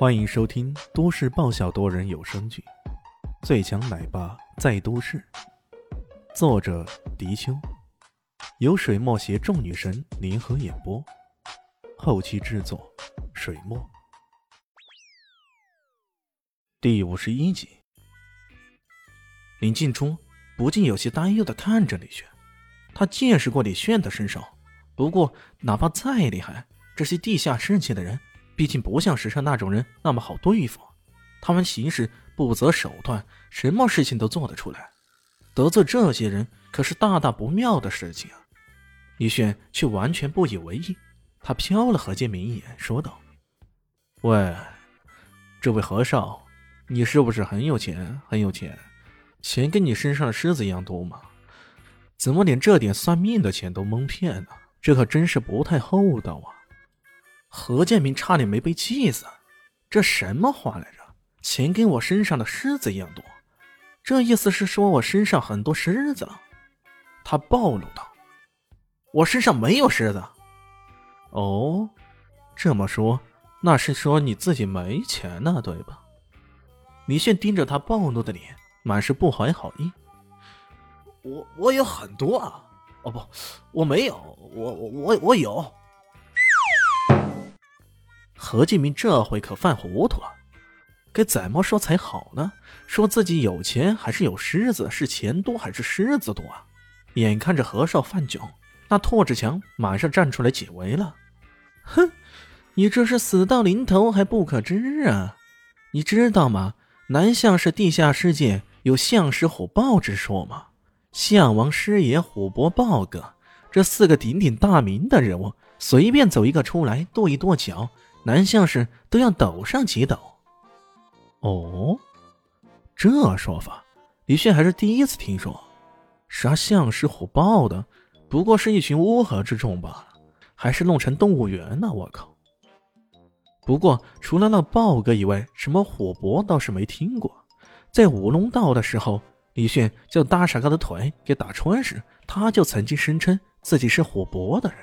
欢迎收听都市爆笑多人有声剧《最强奶爸在都市》，作者：迪秋，由水墨携众女神联合演播，后期制作：水墨。第五十一集，林静初不禁有些担忧的看着李炫，他见识过李炫的身手，不过哪怕再厉害，这些地下世界的人。毕竟不像石上那种人那么好对付，他们行事不择手段，什么事情都做得出来。得罪这些人可是大大不妙的事情啊！李炫却完全不以为意，他瞟了何建明一眼，说道：“喂，这位何少，你是不是很有钱？很有钱？钱跟你身上的虱子一样多吗？怎么连这点算命的钱都蒙骗呢？这可真是不太厚道啊！”何建明差点没被气死，这什么话来着？钱跟我身上的虱子一样多，这意思是说我身上很多虱子了。他暴露道：“我身上没有虱子。”哦，这么说，那是说你自己没钱呢，对吧？李炫盯着他暴怒的脸，满是不怀好意。我我有很多啊！哦不，我没有，我我我我有。何建明这回可犯糊涂了，该怎么说才好呢？说自己有钱还是有狮子？是钱多还是狮子多啊？眼看着何少犯窘，那拓志强马上站出来解围了。哼，你这是死到临头还不可知啊？你知道吗？南向是地下世界有象狮虎豹之说吗？象王师爷、虎伯豹哥这四个鼎鼎大名的人物，随便走一个出来跺一跺脚。南相士都要抖上几抖。哦，这说法，李炫还是第一次听说。杀象狮虎豹的，不过是一群乌合之众罢了，还是弄成动物园呢？我靠！不过除了那豹哥以外，什么火博倒是没听过。在五龙道的时候，李炫将大傻哥的腿给打穿时，他就曾经声称自己是火博的人。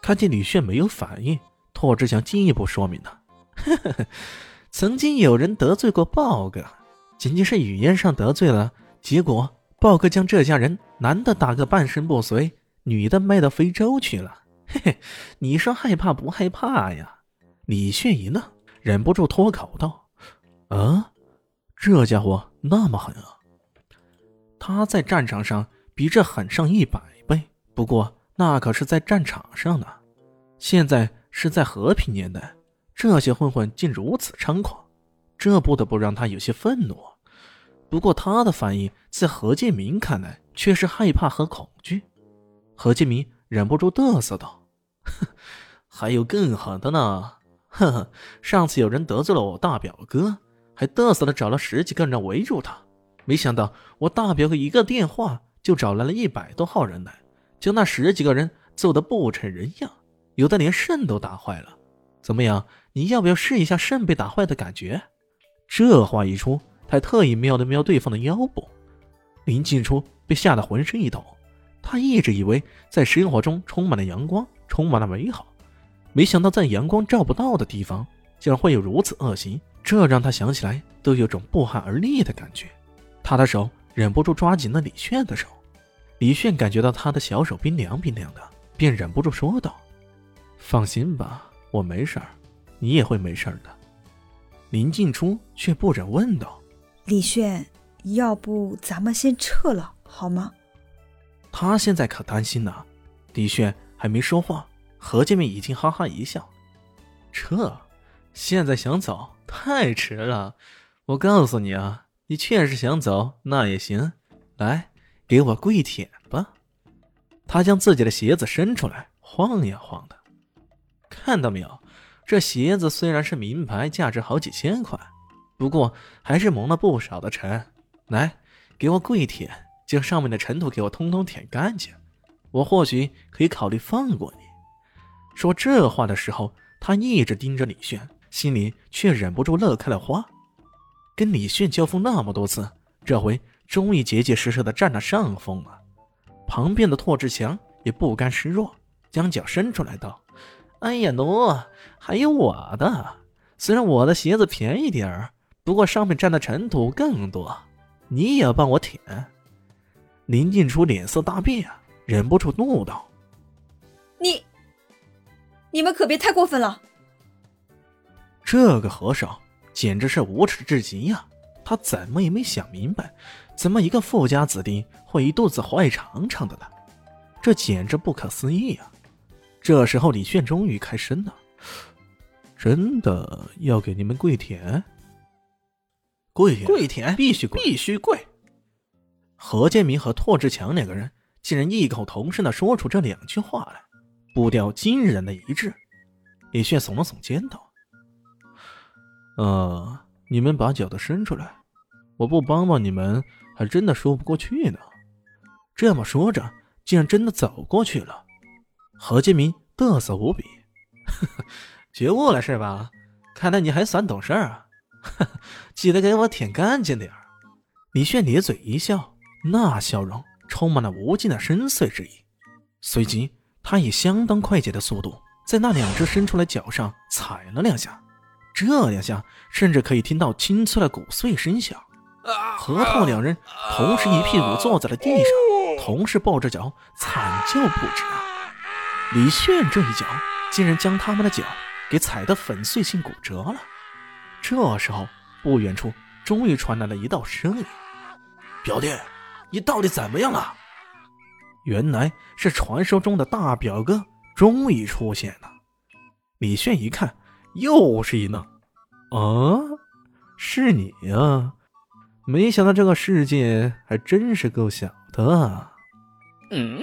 看见李炫没有反应。拓志强进一步说明了：“ 曾经有人得罪过豹哥，仅仅是语言上得罪了，结果豹哥将这家人男的打个半身不遂，女的卖到非洲去了。嘿嘿，你说害怕不害怕呀？”李炫一愣，忍不住脱口道：“啊，这家伙那么狠啊！他在战场上比这狠上一百倍，不过那可是在战场上呢，现在……”是在和平年代，这些混混竟如此猖狂，这不得不让他有些愤怒。不过他的反应在何建明看来却是害怕和恐惧。何建明忍不住嘚瑟道：“哼还有更狠的呢！呵呵，上次有人得罪了我大表哥，还嘚瑟的找了十几个人围住他，没想到我大表哥一个电话就找来了一百多号人来，将那十几个人揍得不成人样。”有的连肾都打坏了，怎么样？你要不要试一下肾被打坏的感觉？这话一出，他特意瞄了瞄对方的腰部。林静初被吓得浑身一抖，他一直以为在生活中充满了阳光，充满了美好，没想到在阳光照不到的地方，竟然会有如此恶行。这让他想起来都有种不寒而栗的感觉。他的手忍不住抓紧了李炫的手，李炫感觉到他的小手冰凉冰凉的，便忍不住说道。放心吧，我没事儿，你也会没事儿的。林静初却不忍问道：“李炫，要不咱们先撤了，好吗？”他现在可担心呢。李炫还没说话，何建明已经哈哈一笑：“撤？现在想走太迟了。我告诉你啊，你确实想走，那也行。来，给我跪舔吧。”他将自己的鞋子伸出来，晃呀晃的。看到没有，这鞋子虽然是名牌，价值好几千块，不过还是蒙了不少的尘。来，给我跪舔，将上面的尘土给我通通舔干净，我或许可以考虑放过你。说这话的时候，他一直盯着李炫，心里却忍不住乐开了花。跟李炫交锋那么多次，这回终于结结实实的占了上风了。旁边的拓志强也不甘示弱，将脚伸出来道。哎呀，奴，还有我的，虽然我的鞋子便宜点儿，不过上面沾的尘土更多，你也帮我舔。林静初脸色大变啊，忍不住怒道：“你，你们可别太过分了！”这个和尚简直是无耻至极呀！他怎么也没想明白，怎么一个富家子弟会一肚子坏肠肠的呢？这简直不可思议呀！这时候，李炫终于开声了。真的要给你们跪舔？跪跪舔必须跪，必须跪！何建明和拓志强两个人竟然异口同声的说出这两句话来，步调惊人的一致。李炫耸了耸肩道：“呃，你们把脚都伸出来，我不帮帮你们，还真的说不过去呢。”这么说着，竟然真的走过去了。何建明嘚瑟无比，呵呵。觉悟了是吧？看来你还算懂事儿啊！记得给我舔干净点儿。李炫咧嘴一笑，那笑容充满了无尽的深邃之意。随即，他以相当快捷的速度在那两只伸出来脚上踩了两下，这两下甚至可以听到清脆的骨碎声响。何拓两人同时一屁股坐在了地上，同时抱着脚惨叫不止啊！李炫这一脚竟然将他们的脚。给踩得粉碎性骨折了。这时候，不远处终于传来了一道声音：“表弟，你到底怎么样了？”原来是传说中的大表哥终于出现了。李炫一看，又是一愣：“啊，是你呀！没想到这个世界还真是够小的。”嗯。